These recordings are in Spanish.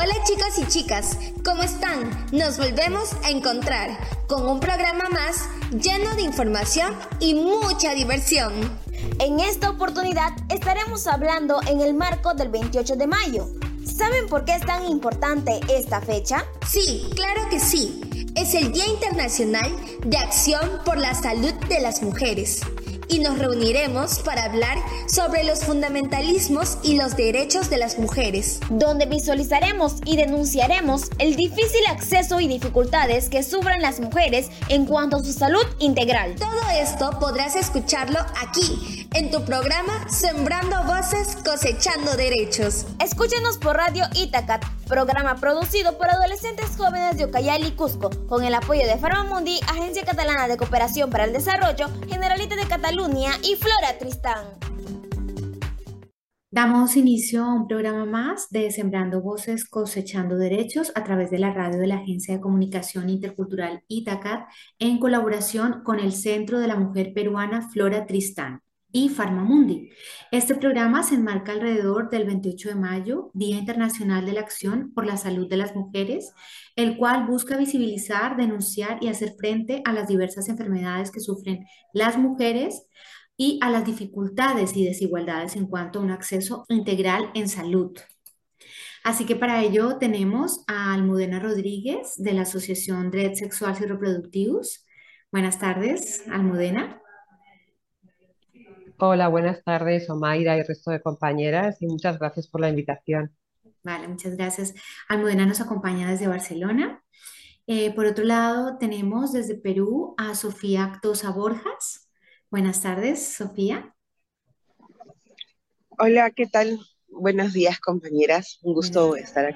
Hola chicos y chicas, ¿cómo están? Nos volvemos a encontrar con un programa más lleno de información y mucha diversión. En esta oportunidad estaremos hablando en el marco del 28 de mayo. ¿Saben por qué es tan importante esta fecha? Sí, claro que sí. Es el Día Internacional de Acción por la Salud de las Mujeres y nos reuniremos para hablar sobre los fundamentalismos y los derechos de las mujeres. Donde visualizaremos y denunciaremos el difícil acceso y dificultades que sufren las mujeres en cuanto a su salud integral. Todo esto podrás escucharlo aquí, en tu programa Sembrando Voces, Cosechando Derechos. Escúchenos por Radio Itacat, programa producido por adolescentes jóvenes de Ucayali Cusco, con el apoyo de Farmamundi, Agencia Catalana de Cooperación para el Desarrollo, Generalita de Cataluña, y Flora Tristán. Damos inicio a un programa más de Sembrando Voces, Cosechando Derechos a través de la radio de la Agencia de Comunicación Intercultural Itacat en colaboración con el Centro de la Mujer Peruana Flora Tristán y Farmamundi. Este programa se enmarca alrededor del 28 de mayo, Día Internacional de la Acción por la Salud de las Mujeres, el cual busca visibilizar, denunciar y hacer frente a las diversas enfermedades que sufren las mujeres y a las dificultades y desigualdades en cuanto a un acceso integral en salud. Así que para ello tenemos a Almudena Rodríguez de la Asociación Dread Sexuales y Reproductivos. Buenas tardes, Almudena. Hola, buenas tardes, Omaira y resto de compañeras, y muchas gracias por la invitación. Vale, muchas gracias. Almudena nos acompaña desde Barcelona. Eh, por otro lado, tenemos desde Perú a Sofía Actosa Borjas. Buenas tardes, Sofía. Hola, ¿qué tal? Buenos días, compañeras. Un gusto estar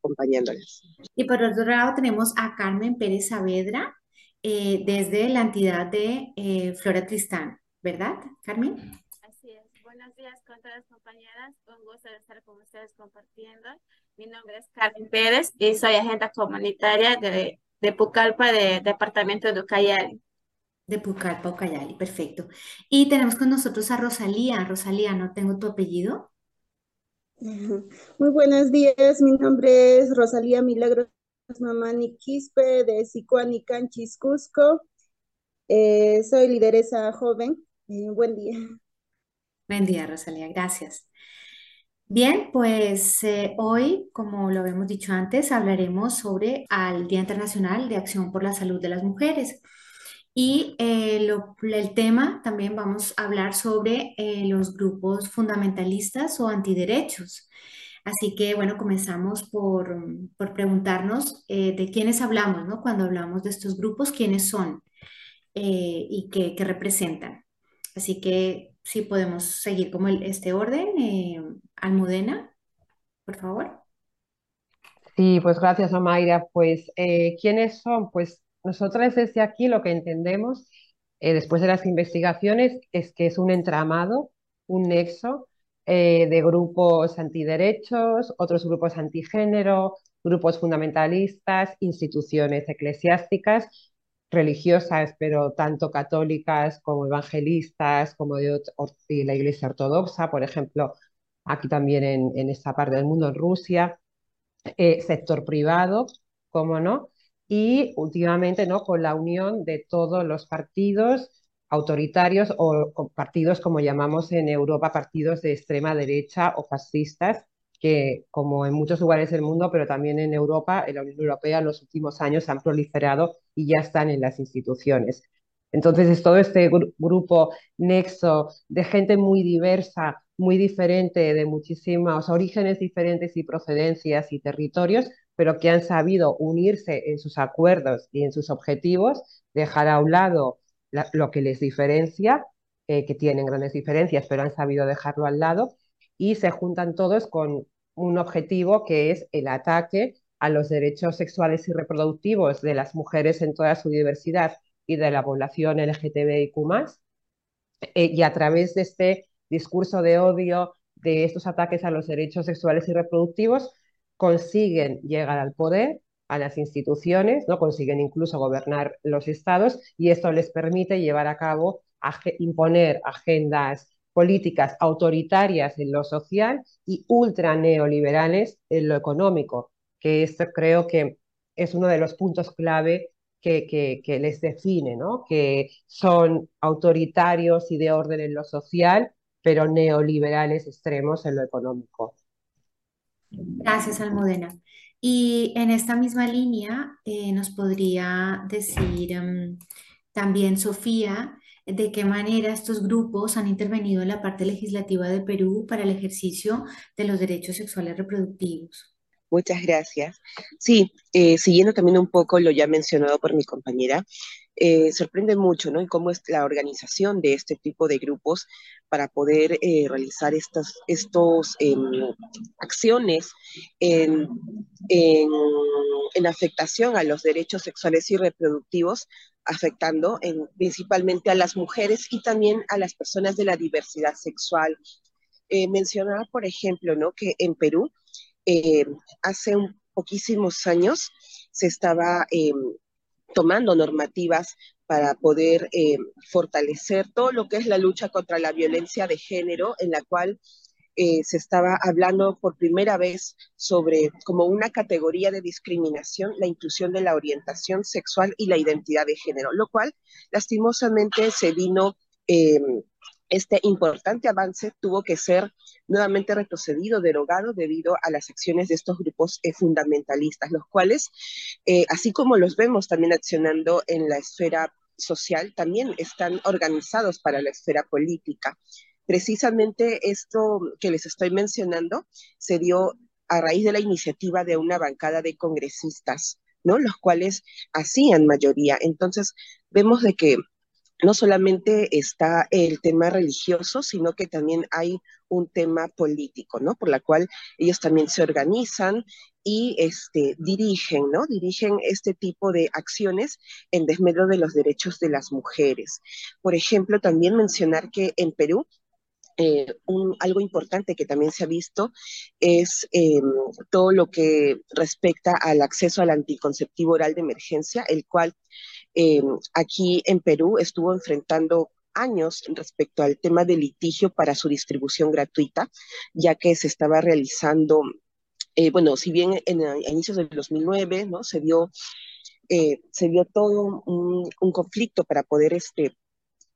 acompañándoles. Y por otro lado, tenemos a Carmen Pérez Saavedra eh, desde la entidad de eh, Flora Tristán. ¿verdad, Carmen? Así es. Buenos días con todas las compañeras. Un gusto de estar con ustedes compartiendo. Mi nombre es Carmen Pérez y soy agente comunitaria de, de Pucallpa, de departamento de Ucayali. De Pucallpa, Ucayali, perfecto. Y tenemos con nosotros a Rosalía. Rosalía, ¿no tengo tu apellido? Muy buenos días, mi nombre es Rosalía Milagros Mamani Quispe de Sicuanicanchis, Cusco. Eh, soy lideresa joven eh, buen día. Buen día, Rosalía, gracias. Bien, pues eh, hoy, como lo habíamos dicho antes, hablaremos sobre el Día Internacional de Acción por la Salud de las Mujeres. Y eh, el tema también vamos a hablar sobre los grupos fundamentalistas o antiderechos. Así que, bueno, comenzamos por, por preguntarnos de quiénes hablamos, ¿no? Cuando hablamos de estos grupos, quiénes son y qué, qué representan. Así que sí podemos seguir como este orden. Eh, Almudena, por favor. Sí, pues gracias, Omaira. Pues, eh, ¿quiénes son? Pues nosotras desde aquí lo que entendemos, eh, después de las investigaciones, es que es un entramado, un nexo de grupos antiderechos, otros grupos antigénero, grupos fundamentalistas, instituciones eclesiásticas religiosas, pero tanto católicas como evangelistas, como de, la Iglesia Ortodoxa, por ejemplo, aquí también en, esta parte del mundo, en Rusia, eh, sector privado, como no, y últimamente ¿no? con la unión de todos los partidos autoritarios o partidos, como llamamos en Europa, partidos de extrema derecha o fascistas, que como en muchos lugares del mundo, pero también en Europa, en la Unión Europea, en los últimos años han proliferado y ya están en las instituciones. Entonces es todo este grupo nexo de gente muy diversa, muy diferente, de muchísimos orígenes diferentes y procedencias y territorios, pero que han sabido unirse en sus acuerdos y en sus objetivos, dejar a un lado lo que les diferencia, eh, que tienen grandes diferencias, pero han sabido dejarlo al lado y se juntan todos con un objetivo que es el ataque a los derechos sexuales y reproductivos de las mujeres en toda su diversidad y de la población LGTBIQ+, eh, y a través de este discurso de odio, de estos ataques a los derechos sexuales y reproductivos, consiguen llegar al poder, a las instituciones, ¿no? consiguen incluso gobernar los estados y esto les permite llevar a cabo, imponer agendas políticas autoritarias en lo social y ultra neoliberales en lo económico, que esto creo que es uno de los puntos clave que, que, les define, ¿no? que son autoritarios y de orden en lo social, pero neoliberales extremos en lo económico. Gracias, Almudena. Y en esta misma línea, eh, nos podría decir em, también Sofía, de qué manera estos grupos han intervenido en la parte legislativa de Perú para el ejercicio de los derechos sexuales reproductivos. Muchas gracias. Sí, eh, siguiendo también un poco lo ya mencionado por mi compañera, eh, sorprende mucho, ¿no? Y cómo es la organización de este tipo de grupos para poder eh, realizar estas estos, em, acciones en, en, afectación a los derechos sexuales y reproductivos, afectando en, principalmente a las mujeres y también a las personas de la diversidad sexual. Eh, mencionar, por ejemplo, ¿no? que en Perú, hace un, poquísimos años, se estaba em, tomando normativas para poder eh, fortalecer todo lo que es la lucha contra la violencia de género, en la cual eh, se estaba hablando por primera vez sobre como una categoría de discriminación la inclusión de la orientación sexual y la identidad de género, lo cual lastimosamente se vino eh, este importante avance tuvo que ser nuevamente retrocedido, derogado debido a las acciones de estos grupos eh, fundamentalistas, los cuales, eh, así como los vemos también accionando en la esfera social, también están organizados para la esfera política. Precisamente esto que les estoy mencionando se dio a raíz de la iniciativa de una bancada de congresistas, ¿no? Los cuales hacían mayoría. Entonces, vemos de que no solamente está el tema religioso, sino que también hay un tema político, ¿no? Por la cual ellos también se organizan y este, dirigen, ¿no? Dirigen este tipo de acciones en desmedro de los derechos de las mujeres. Por ejemplo, también mencionar que en Perú eh, algo importante que también se ha visto es em, todo lo que respecta al acceso al anticonceptivo oral de emergencia, el cual em, aquí en Perú estuvo enfrentando años respecto al tema del litigio para su distribución gratuita, ya que se estaba realizando, eh, bueno, si bien en, inicios del 2009, ¿no? Se dio, eh, se dio todo un, un conflicto para poder este,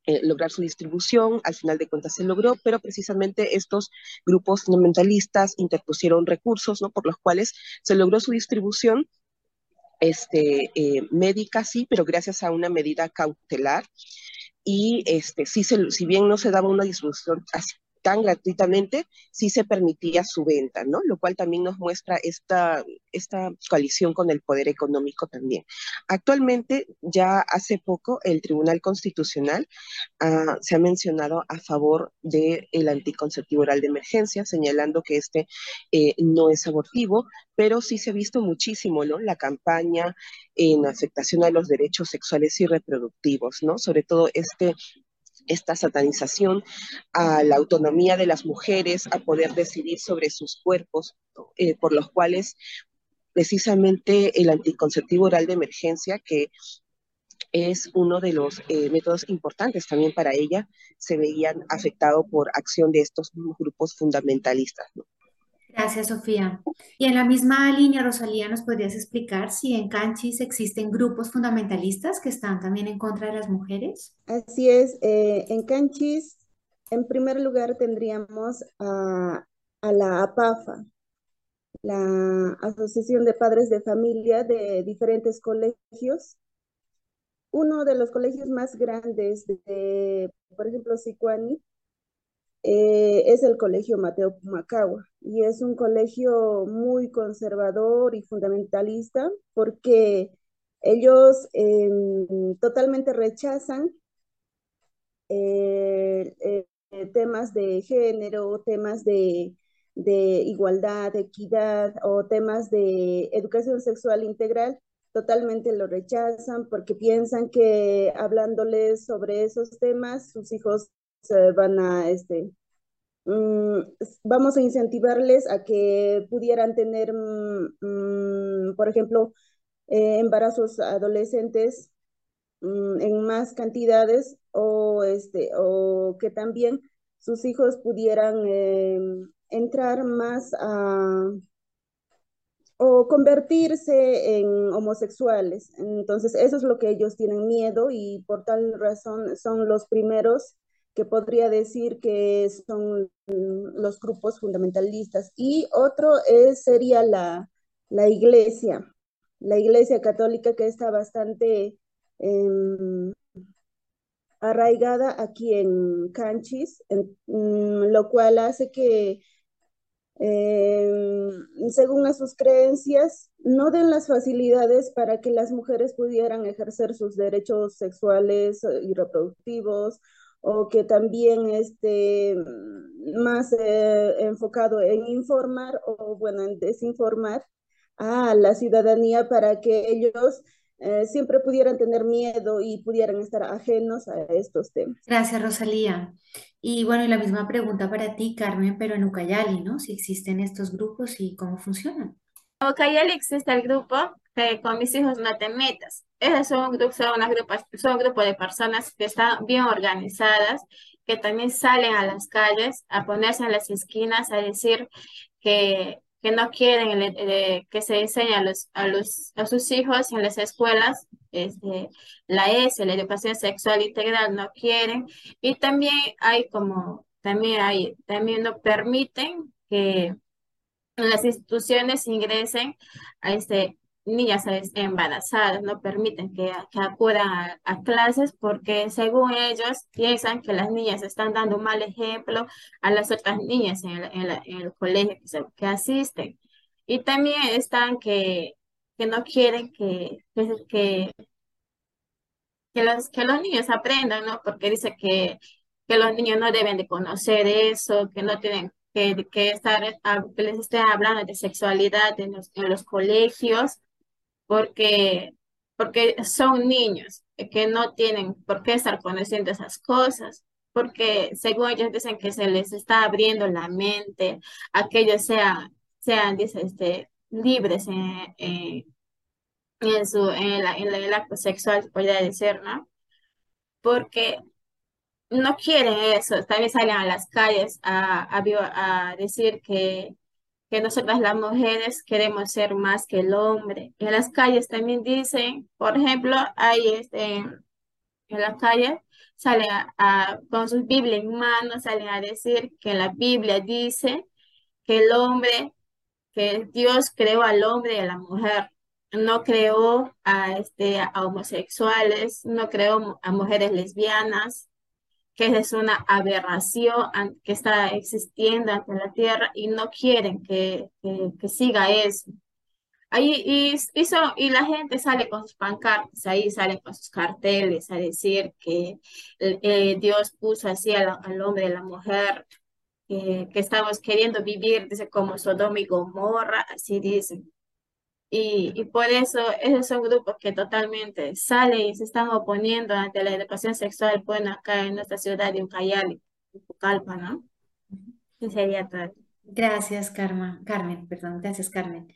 eh, lograr su distribución, al final de cuentas se logró, pero precisamente estos grupos fundamentalistas interpusieron recursos, ¿no? Por los cuales se logró su distribución este, eh, médica, sí, pero gracias a una medida cautelar. Y este, sí se, si bien no se daba una así, tan gratuitamente, sí se permitía su venta, ¿no? Lo cual también nos muestra esta, esta coalición con el poder económico también. Actualmente, ya hace poco, el Tribunal Constitucional ah, se ha mencionado a favor del el anticonceptivo oral de emergencia, señalando que este eh, no es abortivo, pero sí se ha visto muchísimo, ¿no? La campaña en afectación a los derechos sexuales y reproductivos, ¿no? Sobre todo este esta satanización a la autonomía de las mujeres, a poder decidir sobre sus cuerpos, eh, por los cuales precisamente el anticonceptivo oral de emergencia, que es uno de los eh, métodos importantes también para ella, se veían afectado por acción de estos grupos fundamentalistas. Gracias, Sofía. Y en la misma línea, Rosalía, ¿nos podrías explicar si en Canchis existen grupos fundamentalistas que están también en contra de las mujeres? Así es, eh, en Canchis, en primer lugar tendríamos a, la APAFA, la Asociación de Padres de Familia de diferentes colegios. Uno de los colegios más grandes de, por ejemplo, Sicuani, eh, es el Colegio Mateo Pumacagua y es un colegio muy conservador y fundamentalista porque ellos em, totalmente rechazan eh, eh, temas de género, temas de, de igualdad, equidad o temas de educación sexual integral totalmente lo rechazan porque piensan que hablándoles sobre esos temas, sus hijos van a, este, mm, vamos a incentivarles a que pudieran tener, mm, mm, por ejemplo, eh, embarazos adolescentes en más cantidades o, este, o que también sus hijos pudieran entrar más a o convertirse en homosexuales. Entonces, eso es lo que ellos tienen miedo y por tal razón son los primeros que podría decir que son los grupos fundamentalistas. Y otro es, sería la, la iglesia, la iglesia católica que está bastante em, arraigada aquí en Canchis, mm, lo cual hace que eh, según sus creencias, no den las facilidades para que las mujeres pudieran ejercer sus derechos sexuales y reproductivos, o que también esté más eh, enfocado en informar o, bueno, en desinformar a la ciudadanía para que ellos eh, siempre pudieran tener miedo y pudieran estar ajenos a estos temas. Gracias, Rosalía. Y bueno, y la misma pregunta para ti, Carmen, pero en Ucayali, ¿no? Si existen estos grupos y cómo funcionan. En Ucayali existe el grupo que con mis hijos no Esos son, son, unas grupas, son un grupo de personas que están bien organizadas, que también salen a las calles a ponerse en las esquinas a decir que que no quieren que se enseñe a, los, a, los, a sus hijos en las escuelas, este, la S, la educación sexual integral, no quieren. Y también hay como, también hay, también no permiten que las instituciones ingresen a este, niñas embarazadas, no permiten que, que acudan a, clases porque según ellos piensan que las niñas están dando un mal ejemplo a las otras niñas en el, colegio que, asisten. Y también están que, que no quieren que, que, que, los, que los niños aprendan, ¿no? Porque dice que, que los niños no deben de conocer eso, que no tienen que, que estar, que les estén hablando de sexualidad en los, en los colegios porque, porque son niños que no tienen por qué estar conociendo esas cosas, porque según ellos dicen que se les está abriendo la mente a que ellos sean, sean dice, este, libres en, en, su, en, la, en el acto sexual, podría decir, ¿no? Porque no quieren eso, también salen a las calles a, a decir que que nosotras las mujeres queremos ser más que el hombre. En las calles también dicen, por ejemplo, hay este, en las calles, salen a, con sus Biblias en mano, salen a decir que la Biblia dice que el hombre, que Dios creó al hombre y a la mujer, no creó a, este, a homosexuales, no creó a mujeres lesbianas, que es una aberración que está existiendo ante la Tierra y no quieren que, que, siga eso. Ahí, y, y, la gente sale con sus pancartas, ahí salen con sus carteles a decir que eh, Dios puso así al, hombre y a la mujer, que estamos queriendo vivir dice, como Sodoma y Gomorra, así dicen. Y, y, por eso esos son grupos que totalmente salen y se están oponiendo ante la educación sexual, bueno, acá en nuestra ciudad de Ucayali, Pucallpa, ¿no? Y sería todo. Gracias, Carmen. Carmen, perdón, gracias, Carmen.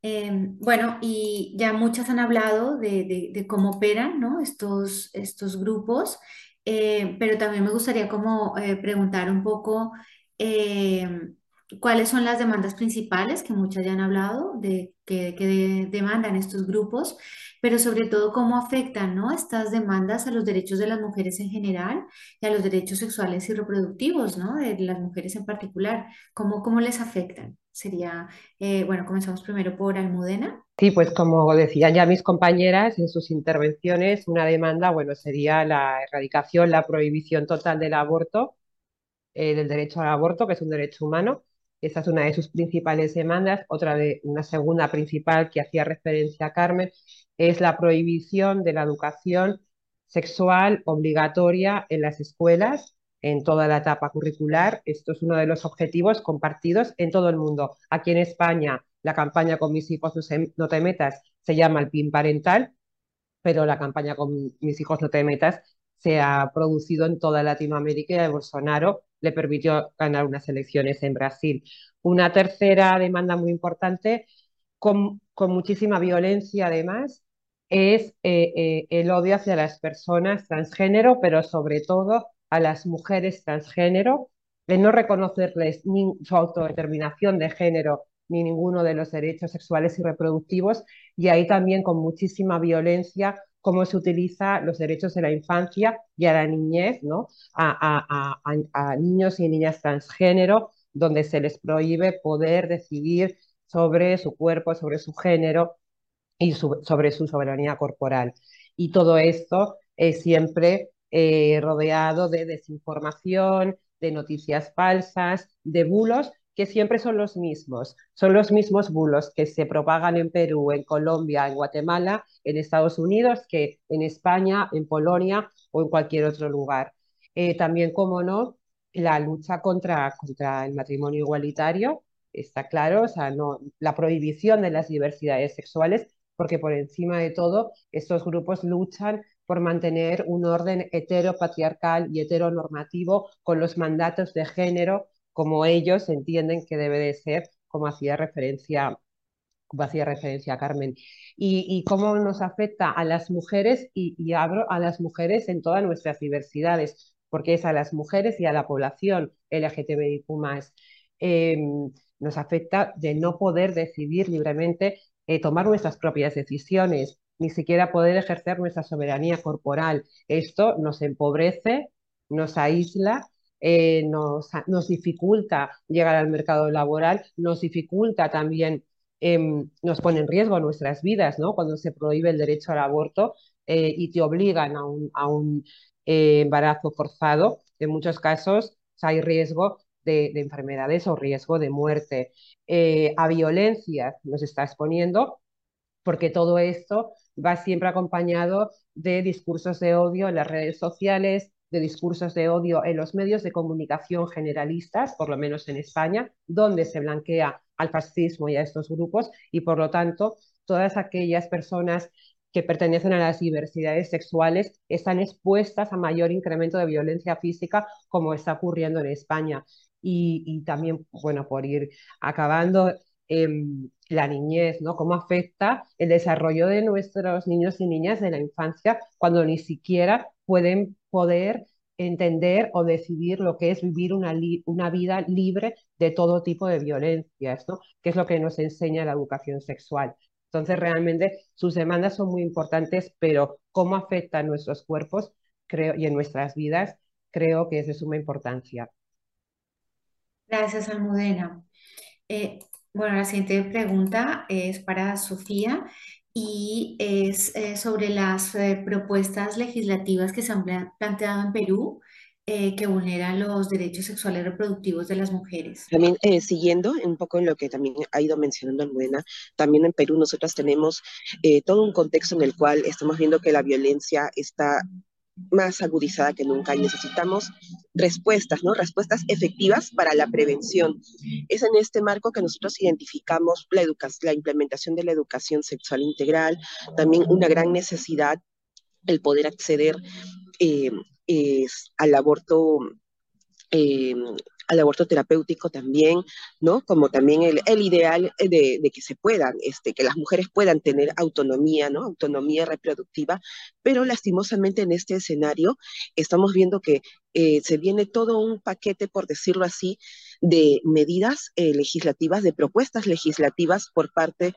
Em, bueno, y ya muchas han hablado de, de, cómo operan, ¿no? Estos, estos grupos, eh, pero también me gustaría como eh, preguntar un poco em, cuáles son las demandas principales, que muchas ya han hablado, de que, demandan estos grupos, pero sobre todo cómo afectan ¿no? estas demandas a los derechos de las mujeres en general y a los derechos sexuales y reproductivos ¿no? de las mujeres en particular, cómo, cómo les afectan. Sería, eh, bueno, comenzamos primero por Almudena. Sí, pues como decían ya mis compañeras en sus intervenciones, una demanda, bueno, sería la erradicación, la prohibición total del aborto, eh, del derecho al aborto, que es un derecho humano, esa es una de sus principales demandas. Otra de una segunda principal que hacía referencia a Carmen es la prohibición de la educación sexual obligatoria en las escuelas en toda la etapa curricular. Esto es uno de los objetivos compartidos en todo el mundo. Aquí en España, la campaña con mis hijos no te metas se llama el PIN parental, pero la campaña con mis hijos no te metas se ha producido en toda Latinoamérica y Bolsonaro le permitió ganar unas elecciones en Brasil. Una tercera demanda muy importante, con, muchísima violencia además, es eh, eh, el odio hacia las personas transgénero, pero sobre todo a las mujeres transgénero, de no reconocerles ni su autodeterminación de género ni ninguno de los derechos sexuales y reproductivos, y ahí también con muchísima violencia cómo se utiliza los derechos de la infancia y a la niñez, ¿no? a, a niños y niñas transgénero, donde se les prohíbe poder decidir sobre su cuerpo, sobre su género y sobre su soberanía corporal. Y todo esto es siempre eh, rodeado de desinformación, de noticias falsas, de bulos que siempre son los mismos. Son los mismos bulos que se propagan en Perú, en Colombia, en Guatemala, en Estados Unidos, que en España, en Polonia o en cualquier otro lugar. Eh, también, como no, la lucha contra, contra el matrimonio igualitario, está claro, o sea, no, la prohibición de las diversidades sexuales, porque por encima de todo, estos grupos luchan por mantener un orden heteropatriarcal y heteronormativo con los mandatos de género como ellos entienden que debe de ser, como hacía referencia, hacía referencia Carmen. Y, cómo nos afecta a las mujeres, y, y abro a las mujeres en todas nuestras diversidades, porque es a las mujeres y a la población LGTBIQ+. Eh, nos afecta de no poder decidir libremente eh, tomar nuestras propias decisiones, ni siquiera poder ejercer nuestra soberanía corporal. Esto nos empobrece, nos aísla, eh, nos, dificulta llegar al mercado laboral, nos dificulta también, em, nos pone en riesgo nuestras vidas, ¿no? Cuando se prohíbe el derecho al aborto y te obligan a un, eh, embarazo forzado, en muchos casos hay riesgo de, enfermedades o riesgo de muerte. Eh, a violencia nos está exponiendo porque todo esto va siempre acompañado de discursos de odio en las redes sociales, de discursos de odio en los medios de comunicación generalistas, por lo menos en España, donde se blanquea al fascismo y a estos grupos y por lo tanto todas aquellas personas que pertenecen a las diversidades sexuales están expuestas a mayor incremento de violencia física como está ocurriendo en España. Y, también, bueno, por ir acabando, em, la niñez, ¿no? Cómo afecta el desarrollo de nuestros niños y niñas de la infancia cuando ni siquiera pueden poder entender o decidir lo que es vivir una, una vida libre de todo tipo de violencias, ¿no? Que es lo que nos enseña la educación sexual. Entonces, realmente sus demandas son muy importantes, pero cómo afectan nuestros cuerpos y en nuestras vidas, creo que es de suma importancia. Gracias, Almudena. Eh, bueno, la siguiente pregunta es para Sofía y es eh, sobre las eh, propuestas legislativas que se han planteado en Perú eh, que vulneran los derechos sexuales reproductivos de las mujeres. También eh, siguiendo un poco en lo que también ha ido mencionando Almudena, también en Perú nosotras tenemos eh, todo un contexto en el cual estamos viendo que la violencia está más agudizada que nunca y necesitamos respuestas, ¿no? Respuestas efectivas para la prevención. Es en este marco que nosotros identificamos la, la implementación de la educación sexual integral, también una gran necesidad el poder acceder eh, es al aborto, eh, al aborto terapéutico también, ¿no? Como también el, el ideal de, de, que se puedan, este, que las mujeres puedan tener autonomía, ¿no? Autonomía reproductiva, pero lastimosamente en este escenario estamos viendo que eh, se viene todo un paquete, por decirlo así, de medidas eh, legislativas, de propuestas legislativas por parte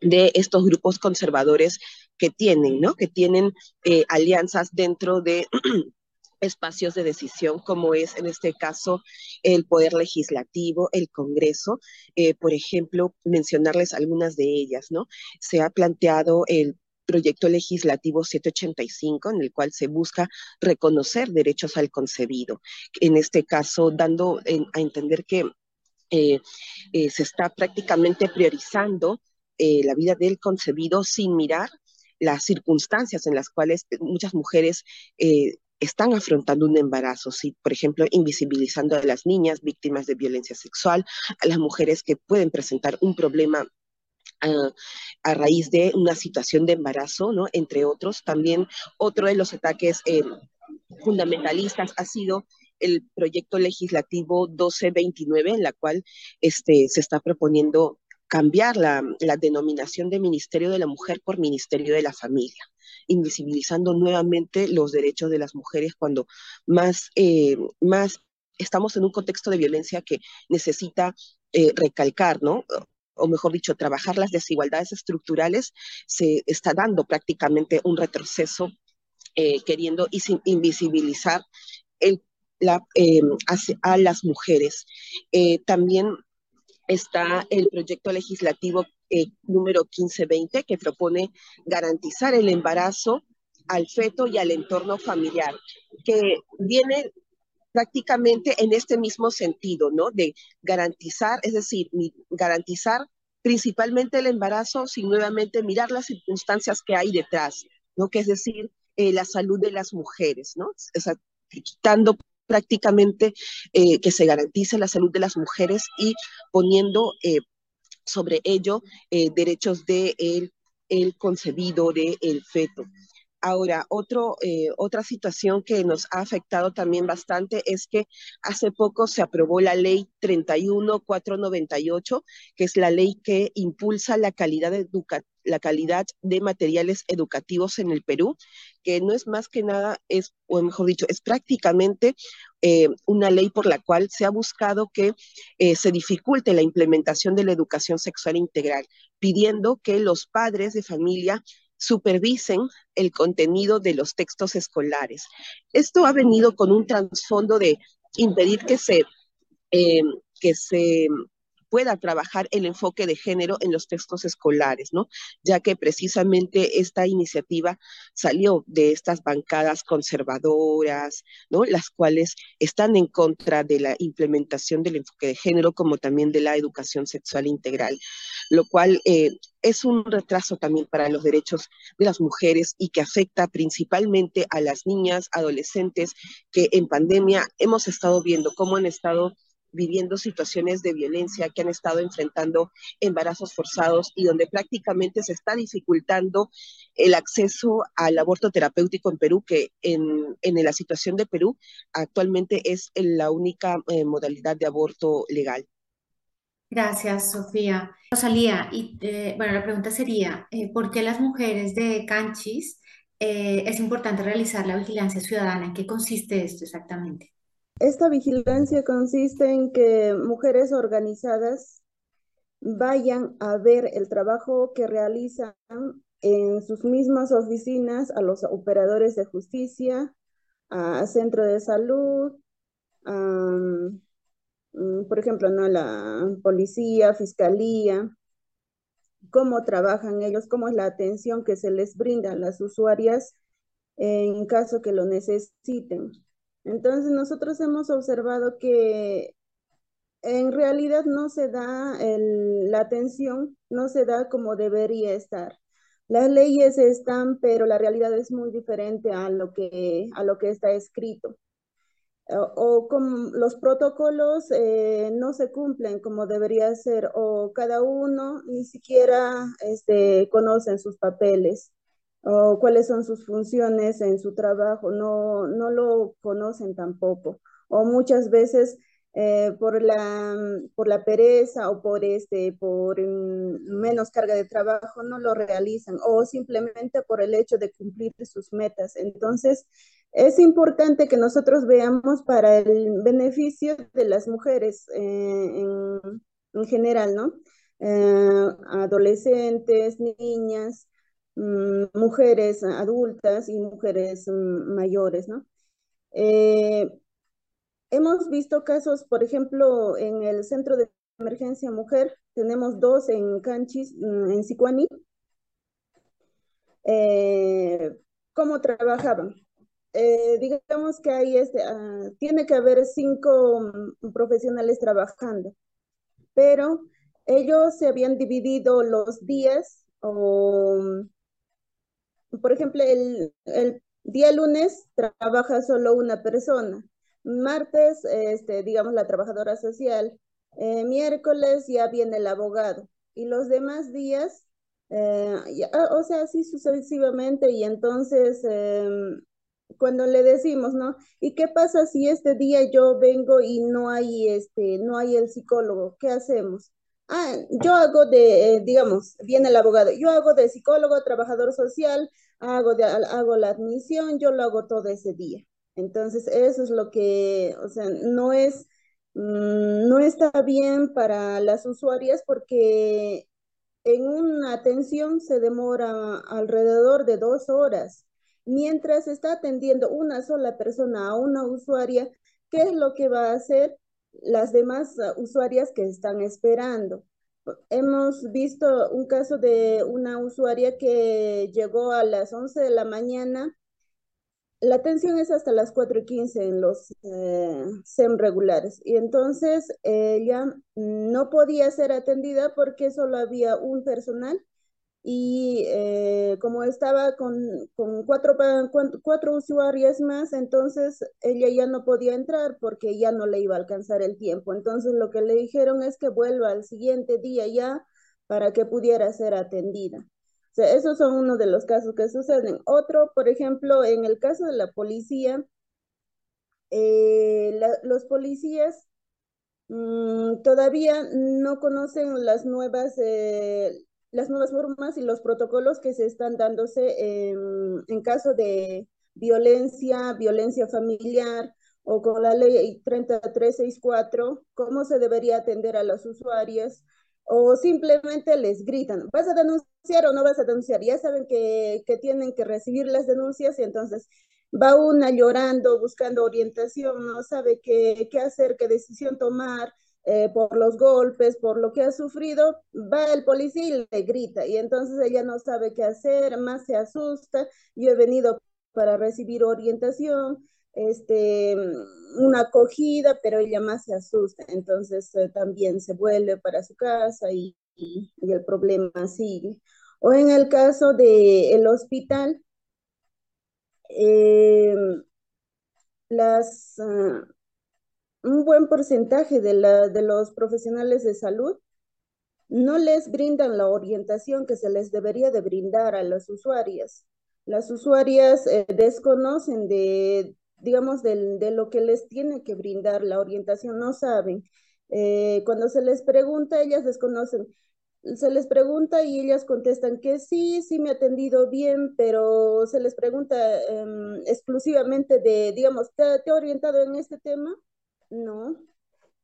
de estos grupos conservadores que tienen, ¿no? Que tienen eh, alianzas dentro de espacios de decisión, como es en este caso el Poder Legislativo, el Congreso. Eh, por ejemplo, mencionarles algunas de ellas, ¿no? Se ha planteado el proyecto legislativo 785, en el cual se busca reconocer derechos al concebido. En este caso, dando a entender que eh, eh, se está prácticamente priorizando la vida del concebido sin mirar las circunstancias en las cuales muchas mujeres están afrontando un embarazo, por ejemplo, invisibilizando a las niñas víctimas de violencia sexual, a las mujeres que pueden presentar un problema ah, a raíz de una situación de embarazo. Entre otros, también otro de los ataques eh, fundamentalistas ha sido el proyecto legislativo 1229, en la cual este, se está proponiendo cambiar la, la denominación de Ministerio de la Mujer por Ministerio de la Familia invisibilizando nuevamente los derechos de las mujeres cuando más, eh, más estamos en un contexto de violencia que necesita eh, recalcar, ¿no? o mejor dicho, trabajar las desigualdades estructurales, se está dando prácticamente un retroceso eh, queriendo invisibilizar el, la, em, a, las mujeres. Eh, también está el proyecto legislativo eh, número 1520 que propone garantizar el embarazo al feto y al entorno familiar, que viene prácticamente en este mismo sentido, ¿no? De garantizar, es decir, garantizar principalmente el embarazo sin nuevamente mirar las circunstancias que hay detrás, ¿no? Que es decir, eh, la salud de las mujeres, ¿no? O sea, quitando prácticamente eh, que se garantice la salud de las mujeres y poniendo eh, sobre ello derechos de el, concebido, del el feto. Ahora, eh, otra situación que nos ha afectado también bastante es que hace poco se aprobó la ley 31498, que es la ley que impulsa la calidad, la calidad de materiales educativos en el Perú, que no es más que nada, es, o mejor dicho, es prácticamente eh, una ley por la cual se ha buscado que eh, se dificulte la implementación de la educación sexual integral, pidiendo que los padres de familia supervisen el contenido de los textos escolares. Esto ha venido con un trasfondo de impedir que se, eh, que se pueda trabajar el enfoque de género en los textos escolares, ¿no? Ya que precisamente esta iniciativa salió de estas bancadas conservadoras, ¿no? Las cuales están en contra de la implementación del enfoque de género como también de la educación sexual integral, lo cual eh, es un retraso también para los derechos de las mujeres y que afecta principalmente a las niñas, adolescentes, que en pandemia hemos estado viendo cómo han estado viviendo situaciones de violencia, que han estado enfrentando embarazos forzados y donde prácticamente se está dificultando el acceso al aborto terapéutico en Perú, que en, la situación de Perú actualmente es la única eh, modalidad de aborto legal. Gracias, Sofía. Rosalía, y eh, bueno, la pregunta sería, eh, ¿por qué las mujeres de Canchis es importante realizar la vigilancia ciudadana? ¿En qué consiste esto exactamente? Esta vigilancia consiste en que mujeres organizadas vayan a ver el trabajo que realizan en sus mismas oficinas a los operadores de justicia, a centro de salud, mm, por ejemplo, ¿no? la policía, fiscalía, cómo trabajan ellos, cómo es la atención que se les brinda a las usuarias en caso que lo necesiten. Entonces nosotros hemos observado que en realidad no se da la atención, no se da como debería estar. Las leyes están, pero la realidad es muy diferente a lo que, a lo que está escrito. O, los protocolos eh, no se cumplen como debería ser, o cada uno ni siquiera este, conocen sus papeles o cuáles son sus funciones en su trabajo, no, no lo conocen tampoco. O muchas veces eh, por, la, por la pereza o por, este, por mm, menos carga de trabajo no lo realizan o simplemente por el hecho de cumplir sus metas. Entonces, es importante que nosotros veamos para el beneficio de las mujeres eh, en, en, general, ¿no? Eh, adolescentes, niñas, mujeres adultas y mujeres mm, mayores, ¿no? Eh, hemos visto casos, por ejemplo, en el Centro de Emergencia Mujer, tenemos dos en Canchis, mm, en Sicuani. Eh, ¿Cómo trabajaban? Eh, digamos que hay este, ah, tiene que haber cinco profesionales trabajando, pero ellos se habían dividido los días o por ejemplo, el, día lunes trabaja solo una persona, martes, este, digamos, la trabajadora social, eh, miércoles ya viene el abogado y los demás días, eh, ah, o sea, así sucesivamente y entonces em, cuando le decimos, ¿no? ¿Y qué pasa si este día yo vengo y no hay, este, no hay el psicólogo? ¿Qué hacemos? Ah, yo hago de, eh, digamos, viene el abogado, yo hago de psicólogo, trabajador social, hago, de, hago la admisión, yo lo hago todo ese día. Entonces, eso es lo que, o sea, no es, mm, no está bien para las usuarias porque en una atención se demora alrededor de dos horas. Mientras está atendiendo una sola persona a una usuaria, ¿qué es lo que va a hacer las demás uh, usuarias que están esperando? Hemos visto un caso de una usuaria que llegó a las 11 de la mañana la atención es hasta las 4 y 15 en los eh, SEM regulares y entonces ella no podía ser atendida porque solo había un personal y eh, como estaba con, con cuatro, cuatro usuarias más, entonces ella ya no podía entrar porque ya no le iba a alcanzar el tiempo. Entonces lo que le dijeron es que vuelva al siguiente día ya para que pudiera ser atendida esos son uno de los casos que suceden. Otro, por ejemplo, en el caso de la policía, eh, los policías mm, todavía no conocen las nuevas, eh, las nuevas formas y los protocolos que se están dándose en, caso de violencia, violencia familiar o con la ley 3364, cómo se debería atender a las usuarias o simplemente les gritan, ¿vas a denunciar o no vas a denunciar? Ya saben que, que tienen que recibir las denuncias y entonces va una llorando, buscando orientación, no sabe qué, qué hacer, qué decisión tomar. Eh, por los golpes, por lo que ha sufrido, va el policía y le grita y entonces ella no sabe qué hacer, más se asusta. Yo he venido para recibir orientación, este, una acogida, pero ella más se asusta, entonces eh, también se vuelve para su casa y, y, el problema sigue. O en el caso del hospital, eh, las, uh, un buen porcentaje de, la, de los profesionales de salud no les brindan la orientación que se les debería de brindar a las usuarias. Las usuarias eh, desconocen de, digamos, de lo que les tiene que brindar la orientación, no saben. Eh, cuando se les pregunta, ellas desconocen. Se les pregunta y ellas contestan que sí, sí me ha atendido bien, pero se les pregunta em, exclusivamente de, digamos, ¿te, ha orientado en este tema? No.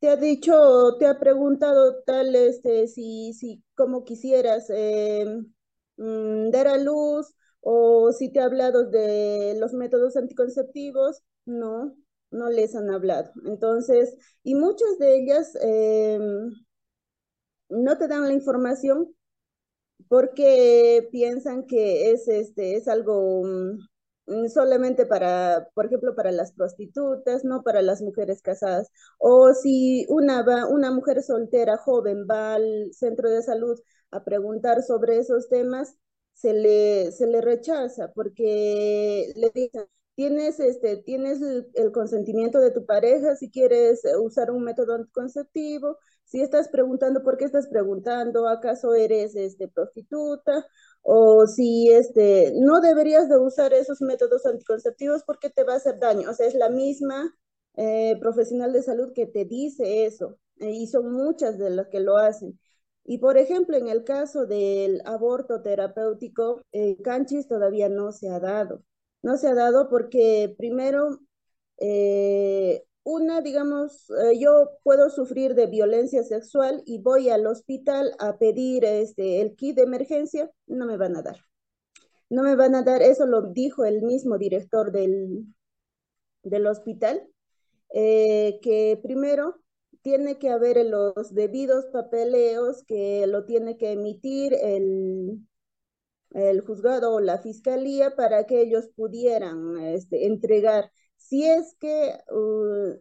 ¿Te ha dicho, te ha preguntado tal, este, si, si, como quisieras em, mm, dar a luz o si te ha hablado de los métodos anticonceptivos, no, no les han hablado. Entonces, y muchas de ellas em, no te dan la información porque piensan que es, este, es algo mm, solamente para, por ejemplo, para las prostitutas, no para las mujeres casadas. O si una, va, una mujer soltera, joven, va al centro de salud a preguntar sobre esos temas, se le, se le rechaza porque le dicen, tienes, este, tienes el, consentimiento de tu pareja si quieres usar un método anticonceptivo, si estás preguntando por qué estás preguntando, acaso eres este, prostituta, o si este, no deberías de usar esos métodos anticonceptivos porque te va a hacer daño. O sea, es la misma eh, profesional de salud que te dice eso, eh, y son muchas de las que lo hacen. Y por ejemplo, en el caso del aborto terapéutico, el canchis todavía no se ha dado. No se ha dado porque primero, eh, una, digamos, eh, yo puedo sufrir de violencia sexual y voy al hospital a pedir este, el kit de emergencia, no me van a dar. No me van a dar, eso lo dijo el mismo director del, del hospital, eh, que primero tiene que haber los debidos papeleos que lo tiene que emitir el, el juzgado o la fiscalía para que ellos pudieran este, entregar, si es que uh,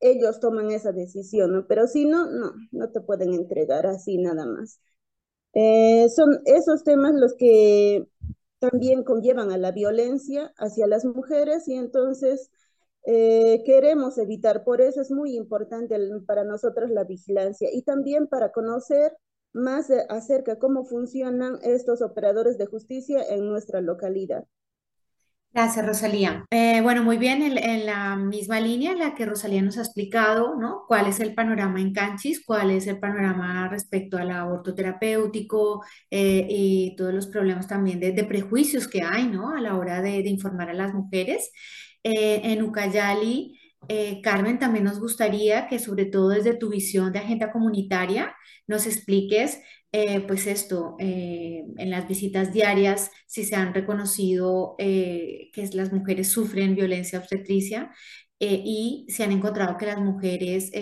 ellos toman esa decisión, pero si no, no, no te pueden entregar así nada más. Eh, son esos temas los que también conllevan a la violencia hacia las mujeres y entonces eh, queremos evitar. Por eso es muy importante para nosotros la vigilancia y también para conocer más acerca de cómo funcionan estos operadores de justicia en nuestra localidad. Gracias, Rosalía. Eh, bueno, muy bien, en, la misma línea en la que Rosalía nos ha explicado, ¿no? ¿Cuál es el panorama en Canchis? ¿Cuál es el panorama respecto al aborto terapéutico eh, y todos los problemas también de, prejuicios que hay, ¿no? A la hora de, informar a las mujeres. Eh, en Ucayali, Carmen, también nos gustaría que sobre todo desde tu visión de agenda comunitaria nos expliques, eh, pues esto, eh, en las visitas diarias, si se han reconocido eh, que las mujeres sufren violencia obstetricia y si han encontrado que las mujeres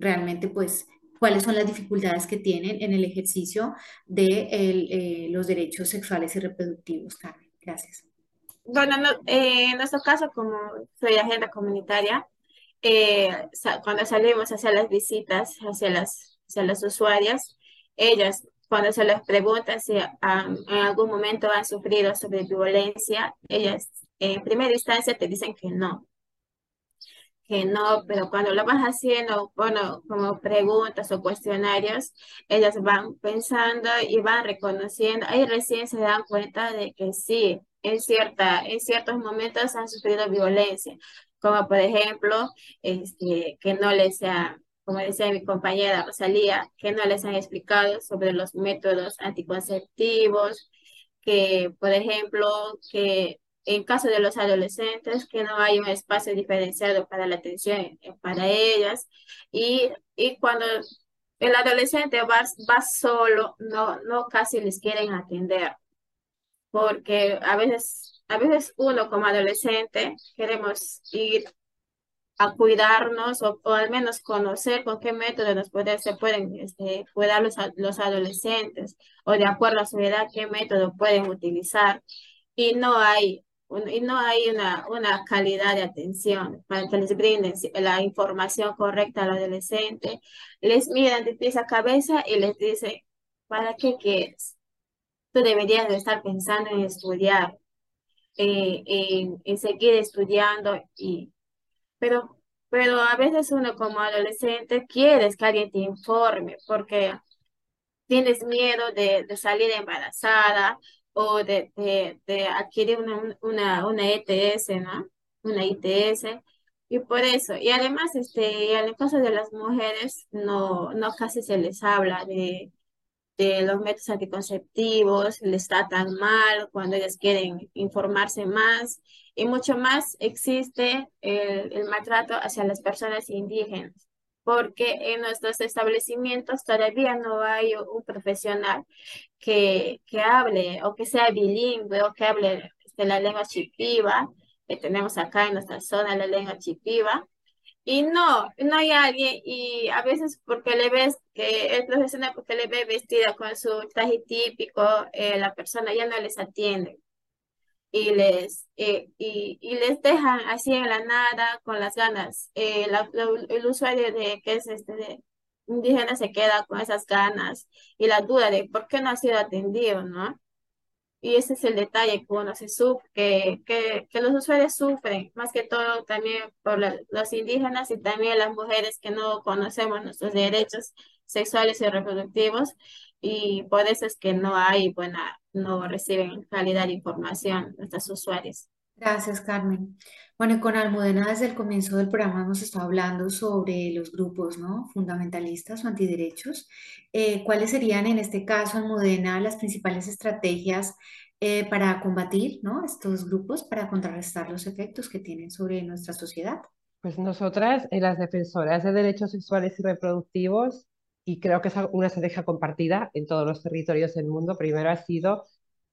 realmente, pues, cuáles son las dificultades que tienen en el ejercicio de los derechos sexuales y reproductivos, Carmen. Gracias. Bueno, no- en nuestro caso, como soy agenda comunitaria, cuando salimos hacia las visitas, hacia las, hacia las usuarias, ellas, cuando se les pregunta si han- en algún momento han sufrido sobre violencia, ellas en primera instancia te dicen que no, que no, pero cuando lo vas haciendo, bueno, como preguntas o cuestionarios, ellas van pensando y van reconociendo, ahí recién se dan cuenta de que sí, en cierta, en ciertos momentos han sufrido violencia, como por ejemplo, este, que no les ha, como decía mi compañera Rosalía, que no les han explicado sobre los métodos anticonceptivos, que, por ejemplo, que en caso de los adolescentes, que no hay un espacio diferenciado para la atención para ellas. Y, y cuando el adolescente va, va solo, no, no casi les quieren atender, porque a veces, a veces uno como adolescente queremos ir a cuidarnos o, o al menos conocer con qué método nos puede, se pueden este, cuidar los, los adolescentes o de acuerdo a su edad qué método pueden utilizar y no hay, un- y no hay una, una calidad de atención para que les brinden la información correcta al adolescente. Les miran de pies a cabeza y les dicen, ¿para qué quieres? Tú deberías de estar pensando en estudiar, eh, en, en seguir estudiando y pero, pero a veces uno como adolescente quieres que alguien te informe porque tienes miedo de, de salir embarazada o de, de, adquirir una, una, una ETS, ¿no? Una ITS. Y por eso, y además, este, en el caso de las mujeres, no, no casi se les habla de, de los métodos anticonceptivos, les tratan mal cuando ellas quieren informarse más y mucho más existe el, maltrato hacia las personas indígenas, porque en nuestros establecimientos todavía no hay un profesional que, que hable o que sea bilingüe o que hable de la lengua chipiva, que tenemos acá en nuestra zona la lengua chipiva. Y no, no hay alguien, y a veces porque le ves que el profesional, porque le ve vestida con su traje típico, eh, la persona ya no les atiende y les, eh, y, y les dejan así en la nada con las ganas. Eh, el usuario de que es este indígena se queda con esas ganas y la duda de por qué no ha sido atendido, ¿no? Y ese es el detalle que uno se sufre, que, que, que los usuarios sufren, más que todo también por los indígenas y también las mujeres que no conocemos nuestros derechos sexuales y reproductivos, y por eso es que no hay buena, no reciben calidad de información nuestros usuarios. Gracias, Carmen. Bueno, y con Almudena desde el comienzo del programa hemos estado hablando sobre los grupos, ¿no? Fundamentalistas o antiderechos. Eh, ¿cuáles serían en este caso, Almudena, las principales estrategias eh, para combatir, ¿no? estos grupos, para contrarrestar los efectos que tienen sobre nuestra sociedad? Pues nosotras, en las defensoras de derechos sexuales y reproductivos, y creo que es una estrategia compartida en todos los territorios del mundo, primero ha sido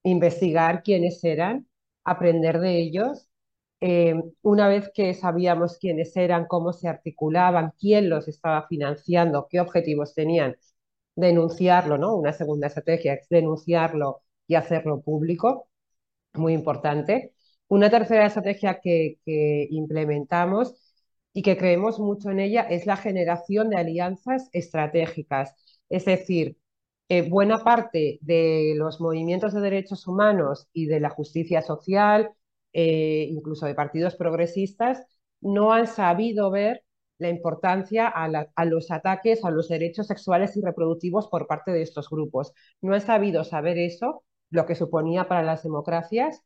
investigar quiénes eran, aprender de ellos. Eh, una vez que sabíamos quiénes eran, cómo se articulaban, quién los estaba financiando, qué objetivos tenían, denunciarlo, ¿no? Una segunda estrategia es denunciarlo y hacerlo público, muy importante. Una tercera estrategia que, que implementamos y que creemos mucho en ella es la generación de alianzas estratégicas. Es decir, eh, buena parte de los movimientos de derechos humanos y de la justicia social, eh, incluso de partidos progresistas, no han sabido ver la importancia a, a, los ataques a los derechos sexuales y reproductivos por parte de estos grupos. No han sabido saber eso, lo que suponía para las democracias,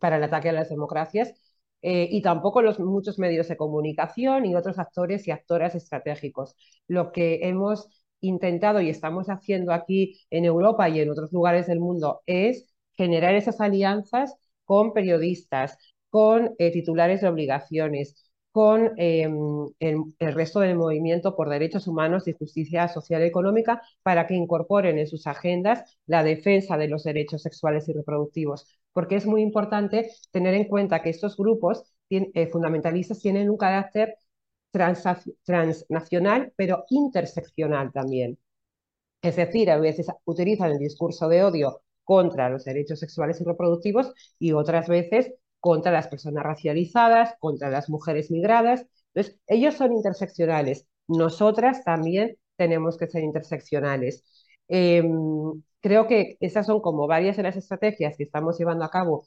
para el ataque a las democracias, eh, y tampoco los muchos medios de comunicación y otros actores y actoras estratégicos. Lo que hemos intentado y estamos haciendo aquí en Europa y en otros lugares del mundo es generar esas alianzas con periodistas, con eh, titulares de obligaciones, con em, el, el, resto del movimiento por derechos humanos y justicia social y económica para que incorporen en sus agendas la defensa de los derechos sexuales y reproductivos, porque es muy importante tener en cuenta que estos grupos eh, fundamentalistas tienen un carácter transnacional, pero interseccional también. Es decir, a veces utilizan el discurso de odio contra los derechos sexuales y reproductivos y otras veces contra las personas racializadas, contra las mujeres migradas. Entonces, ellos son interseccionales. Nosotras también tenemos que ser interseccionales. Em, creo que esas son como varias de las estrategias que estamos llevando a cabo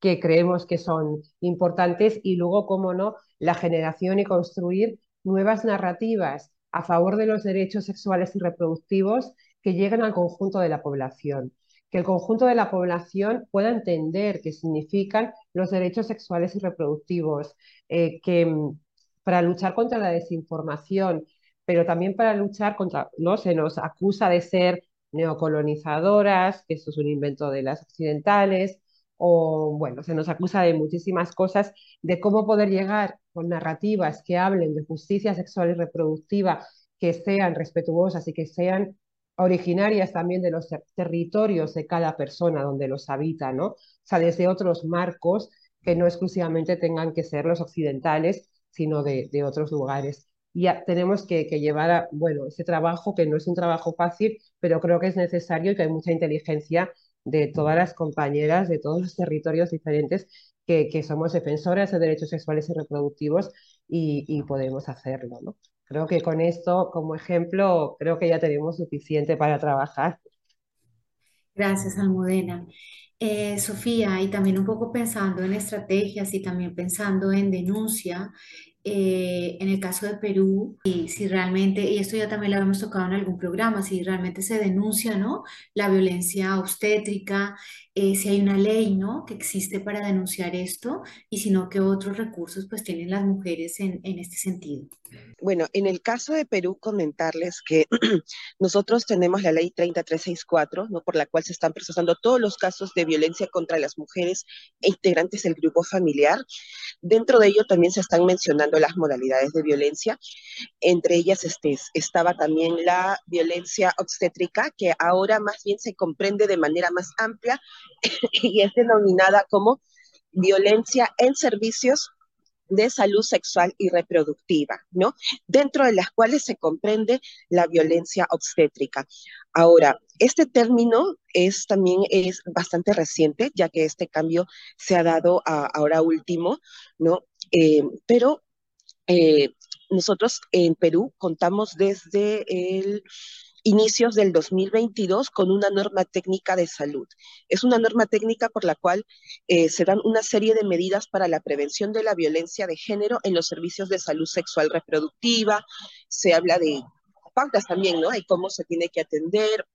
que creemos que son importantes y luego, cómo no, la generación y construir nuevas narrativas a favor de los derechos sexuales y reproductivos que lleguen al conjunto de la población, que el conjunto de la población pueda entender qué significan los derechos sexuales y reproductivos, eh, que mm, para luchar contra la desinformación, pero también para luchar contra, no se nos acusa de ser neocolonizadoras, que esto es un invento de las occidentales, o bueno, se nos acusa de muchísimas cosas, de cómo poder llegar con narrativas que hablen de justicia sexual y reproductiva, que sean respetuosas y que sean originarias también de los territorios de cada persona donde los habita, ¿no? O sea, desde otros marcos que no exclusivamente tengan que ser los occidentales, sino de, de otros lugares. Y tenemos que, que, llevar a, bueno, ese trabajo que no es un trabajo fácil, pero creo que es necesario y que hay mucha inteligencia de todas las compañeras de todos los territorios diferentes que, que somos defensoras de derechos sexuales y reproductivos y, y, podemos hacerlo. ¿no? Creo que con esto, como ejemplo, creo que ya tenemos suficiente para trabajar. Gracias, Almudena. Eh, Sofía, y también un poco pensando en estrategias y también pensando en denuncia, eh, en el caso de Perú, y si realmente, y esto ya también lo hemos tocado en algún programa, si realmente se denuncia, ¿no? La violencia obstétrica, eh, si hay una ley, ¿no? Que existe para denunciar esto, y si no, qué otros recursos pues tienen las mujeres en, en este sentido. Bueno, en el caso de Perú, comentarles que nosotros tenemos la ley 30364, ¿no? Por la cual se están procesando todos los casos de violencia contra las mujeres e integrantes del grupo familiar. Dentro de ello también se están mencionando las modalidades de violencia. Entre ellas este, estaba también la violencia obstétrica, que ahora más bien se comprende de manera más amplia y es denominada como violencia en servicios de salud sexual y reproductiva, ¿no? Dentro de las cuales se comprende la violencia obstétrica. Ahora, este término es también es bastante reciente, ya que este cambio se ha dado ahora último, ¿no? Eh, pero eh, nosotros en Perú contamos desde el inicios del 2022 con una norma técnica de salud. Es una norma técnica por la cual eh, se dan una serie de medidas para la prevención de la violencia de género en los servicios de salud sexual reproductiva. Se habla de pautas también, ¿no? Y cómo se tiene que atender,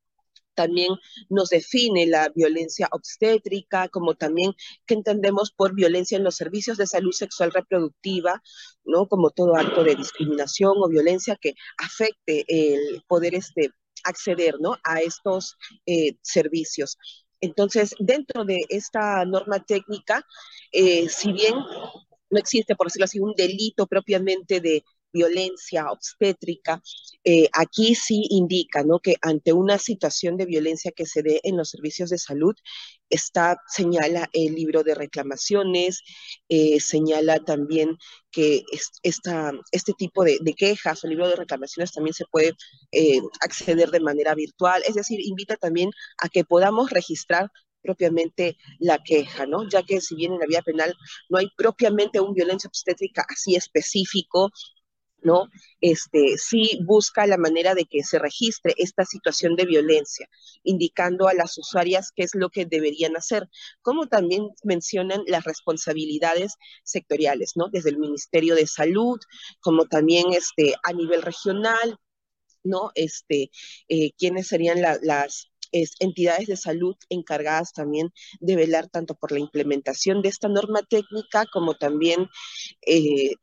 también nos define la violencia obstétrica, como también que entendemos por violencia en los servicios de salud sexual reproductiva, ¿no? Como todo acto de discriminación o violencia que afecte el poder este, acceder, ¿no? A estos eh, servicios. Entonces, dentro de esta norma técnica, eh, si bien no existe, por decirlo así, un delito propiamente de violencia obstétrica, eh, aquí sí indica ¿no? que ante una situación de violencia que se dé en los servicios de salud, está, señala el libro de reclamaciones, eh, señala también que esta, este tipo de, quejas o libro de reclamaciones también se puede eh, acceder de manera virtual, es decir, invita también a que podamos registrar propiamente la queja, ¿no? Ya que si bien en la vía penal no hay propiamente un violencia obstétrica así específico, ¿no? Este, sí busca la manera de que se registre esta situación de violencia, indicando a las usuarias qué es lo que deberían hacer, como también mencionan las responsabilidades sectoriales, ¿no? Desde el Ministerio de Salud, como también este, a nivel regional, ¿no? Este, eh, quiénes serían las entidades de salud encargadas también de velar tanto por la implementación de esta norma técnica como también eh,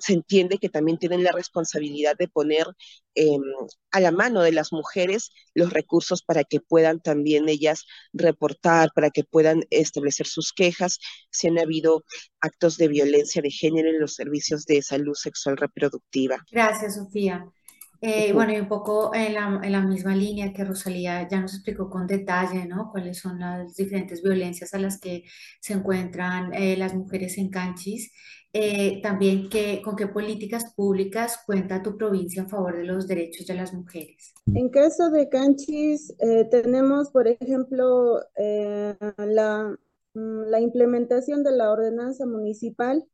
se entiende que también tienen la responsabilidad de poner em, a la mano de las mujeres los recursos para que puedan también ellas reportar, para que puedan establecer sus quejas si han habido actos de violencia de género en los servicios de salud sexual reproductiva. Gracias, Sofía. Eh, bueno, y un poco en la, en la, misma línea que Rosalía ya nos explicó con detalle, ¿no? Cuáles son las diferentes violencias a las que se encuentran eh, las mujeres en Canchis. Eh, también que, con qué políticas públicas cuenta tu provincia en favor de los derechos de las mujeres. En caso de Canchis, tenemos, por ejemplo, la, mm, la implementación de la ordenanza municipal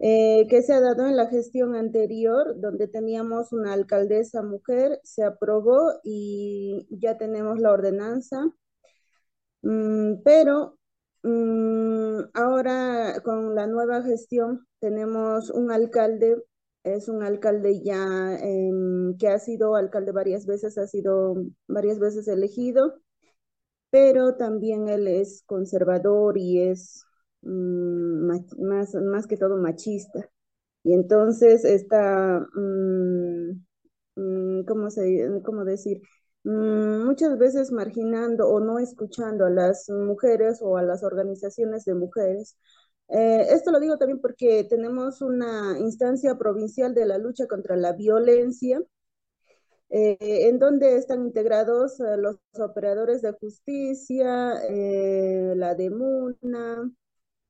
eh, que se ha dado en la gestión anterior, donde teníamos una alcaldesa mujer, se aprobó y ya tenemos la ordenanza. Mm, pero mm, ahora con la nueva gestión tenemos un alcalde, es un alcalde ya em, que ha sido alcalde varias veces, ha sido varias veces elegido, pero también él es conservador y es más, más que todo machista. Y entonces está, mm, mm, ¿cómo, se, cómo decir? muchas veces marginando o no escuchando a las mujeres o a las organizaciones de mujeres. Eh, esto lo digo también porque tenemos una instancia provincial de la lucha contra la violencia, eh, en donde están integrados eh, los operadores de justicia, la DEMUNA,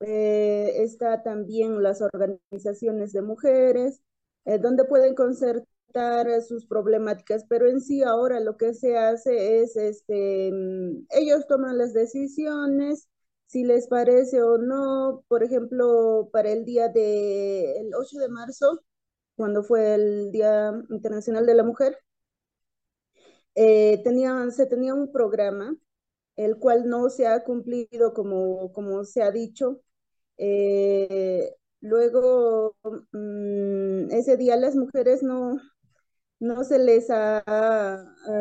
eh, está también las organizaciones de mujeres, eh, donde pueden concertar eh, sus problemáticas, pero en sí ahora lo que se hace es, este, mm, ellos toman las decisiones, si les parece o no, por ejemplo, para el día del 8 de marzo, cuando fue el Día Internacional de la Mujer, tenían, se tenía un programa el cual no se ha cumplido como, como se ha dicho, eh, luego, mm, ese día las mujeres no, no se les ha,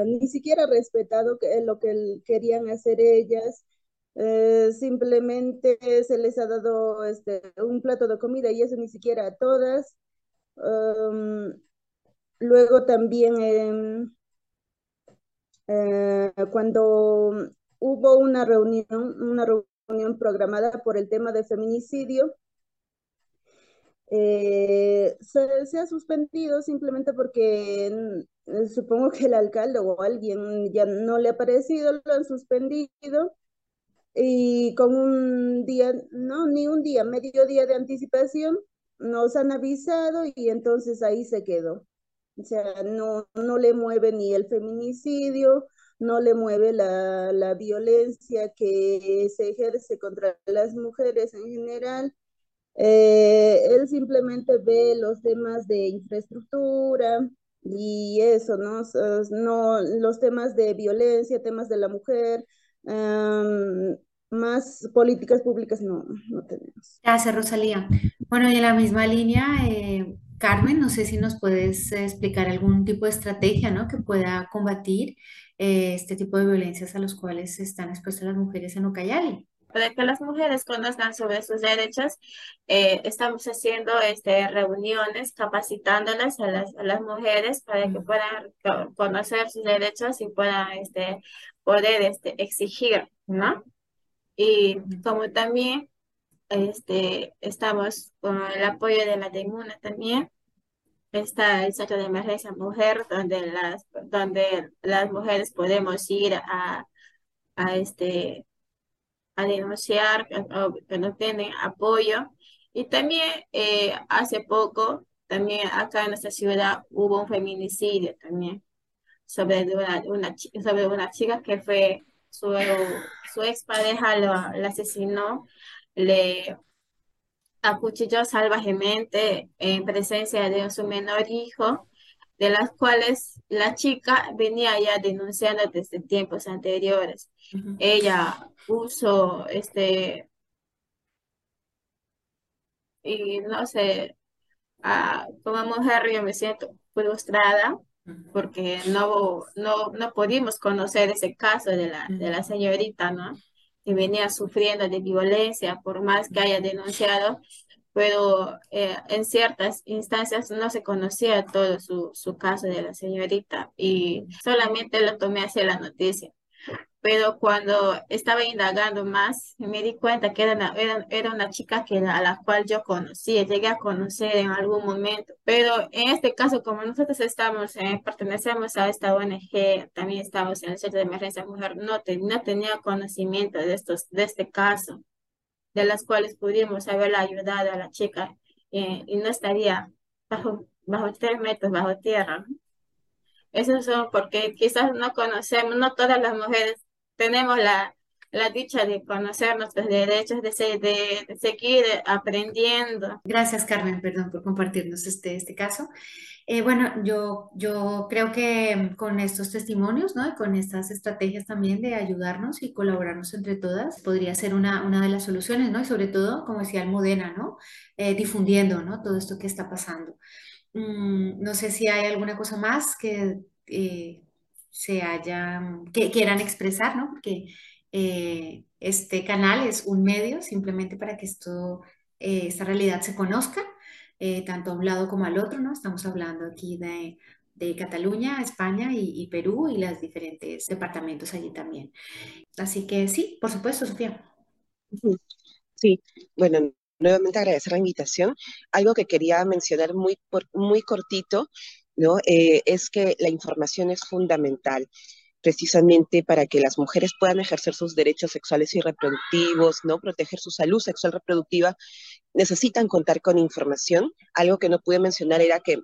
ni siquiera respetado lo que querían hacer ellas. Eh, simplemente se les ha dado este, un plato de comida y eso ni siquiera a todas. luego también eh, cuando hubo una reunión, una reunión programada por el tema de feminicidio. Eh, se, ha suspendido simplemente porque mm, supongo que el alcalde o alguien ya no le ha parecido, lo han suspendido y con un día, no, ni un día, medio día de anticipación, nos han avisado y entonces ahí se quedó. O sea, no, no le mueve ni el feminicidio, no le mueve la, la violencia que se ejerce contra las mujeres en general. Eh, él simplemente ve los temas de infraestructura y eso, ¿no? no los temas de violencia, temas de la mujer, más políticas públicas no, no tenemos. Gracias, Rosalía. Bueno, y en la misma línea, eh, Carmen, no sé si nos puedes explicar algún tipo de estrategia, ¿no? que pueda combatir eh, este tipo de violencias a los cuales están expuestas las mujeres en Ucayali. Para que las mujeres conozcan sobre sus derechos, eh, estamos haciendo este, reuniones capacitándolas a las, a las mujeres para que puedan conocer sus derechos y puedan este, poder este, exigir, ¿no? Y como también este, estamos con el apoyo de la DEMUNA también, está el centro de emergencia mujer, donde las, donde las mujeres podemos ir a, a, este, a denunciar que, no tienen apoyo. Y también eh, hace poco, también acá en nuestra ciudad hubo un feminicidio también sobre una, una, sobre una chica que fue su, su expareja lo, la asesinó, le acuchilló salvajemente en presencia de su menor hijo, de las cuales la chica venía ya denunciando desde tiempos anteriores. Ella puso este, y no sé, como mujer yo me siento frustrada porque no, no, no pudimos conocer ese caso de la, de la señorita, ¿no? Que venía sufriendo de violencia, por más que haya denunciado, pero eh, en ciertas instancias no se conocía todo su, su caso de la señorita y solamente lo tomé hacia la noticia pero cuando estaba indagando más, me di cuenta que era una, era, una chica que, a la cual yo conocía, llegué a conocer en algún momento. Pero en este caso, como nosotros estamos, eh, pertenecemos a esta ONG, también estamos en el Centro de Emergencia Mujer, no, no tenía conocimiento de, estos, de este caso, de las cuales pudimos haberla ayudado a la chica eh, y no estaría bajo, bajo tres metros bajo tierra. Eso son porque quizás no conocemos, no todas las mujeres tenemos la, la dicha de conocer nuestros derechos, de, de, seguir aprendiendo. Gracias, Carmen, perdón por compartirnos este, este caso. Eh, bueno, yo, yo creo que con estos testimonios, ¿no? Y con estas estrategias también de ayudarnos y colaborarnos entre todas, podría ser una, una de las soluciones, ¿no? Y sobre todo, como decía Almudena, ¿no? Eh, difundiendo, ¿no? Todo esto que está pasando. Mm, no sé si hay alguna cosa más que eh, se hayan, que quieran expresar, ¿no? Porque eh, este canal es un medio simplemente para que esto, eh, esta realidad se conozca, eh, tanto a un lado como al otro, ¿no? Estamos hablando aquí de, de Cataluña, España y, y, Perú y los diferentes departamentos allí también. Así que sí, por supuesto, Sofía. Sí, bueno, nuevamente agradecer la invitación. Algo que quería mencionar muy, muy cortito ¿no? Eh, es que la información es fundamental precisamente para que las mujeres puedan ejercer sus derechos sexuales y reproductivos, ¿no? Proteger su salud sexual reproductiva, necesitan contar con información. Algo que no pude mencionar era que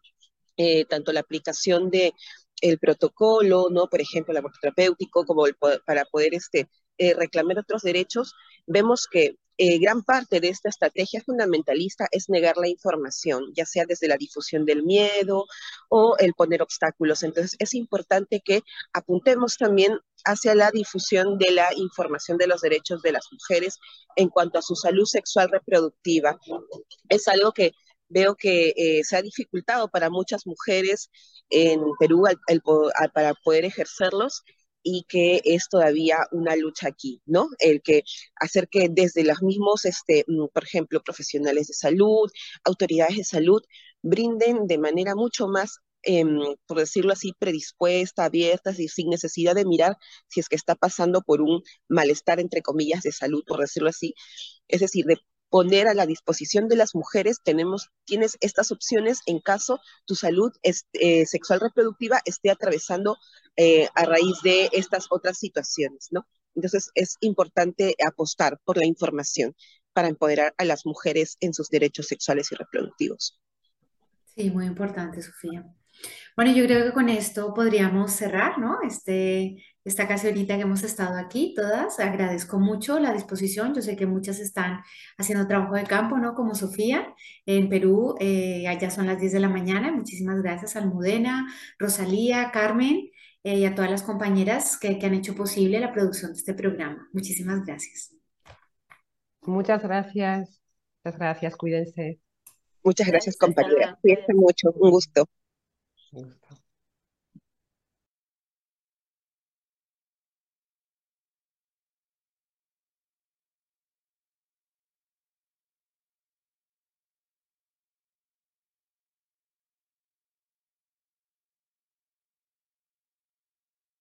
eh, tanto la aplicación de el protocolo, ¿no? Por ejemplo, el aborto terapéutico, como para poder este, eh, reclamar otros derechos, vemos que eh, gran parte de esta estrategia fundamentalista es negar la información, ya sea desde la difusión del miedo o el poner obstáculos. Entonces, es importante que apuntemos también hacia la difusión de la información de los derechos de las mujeres en cuanto a su salud sexual reproductiva. Es algo que veo que eh, se ha dificultado para muchas mujeres en Perú para poder ejercerlos y que es todavía una lucha aquí, ¿no? El que hacer que desde los mismos, este, mm, por ejemplo, profesionales de salud, autoridades de salud, brinden de manera mucho más em, por decirlo así, predispuesta, abiertas y sin necesidad de mirar si es que está pasando por un malestar, entre comillas, de salud, por decirlo así. Es decir, de poner a la disposición de las mujeres, tenemos, tienes estas opciones en caso tu salud eh, sexual reproductiva esté atravesando eh, a raíz de estas otras situaciones, ¿no? Entonces es importante apostar por la información para empoderar a las mujeres en sus derechos sexuales y reproductivos. Sí, muy importante, Sofía. Bueno, yo creo que con esto podríamos cerrar, ¿no? Este, esta casi ahorita que hemos estado aquí, todas. Agradezco mucho la disposición. Yo sé que muchas están haciendo trabajo de campo, ¿no? Como Sofía en Perú. Eh, allá son las 10 de la mañana. Muchísimas gracias a Almudena, Rosalía, Carmen eh, y a todas las compañeras que, que han hecho posible la producción de este programa. Muchísimas gracias. Muchas gracias. Muchas gracias. Cuídense. Muchas gracias, compañera. Cuídense mucho. Un gusto. gusto.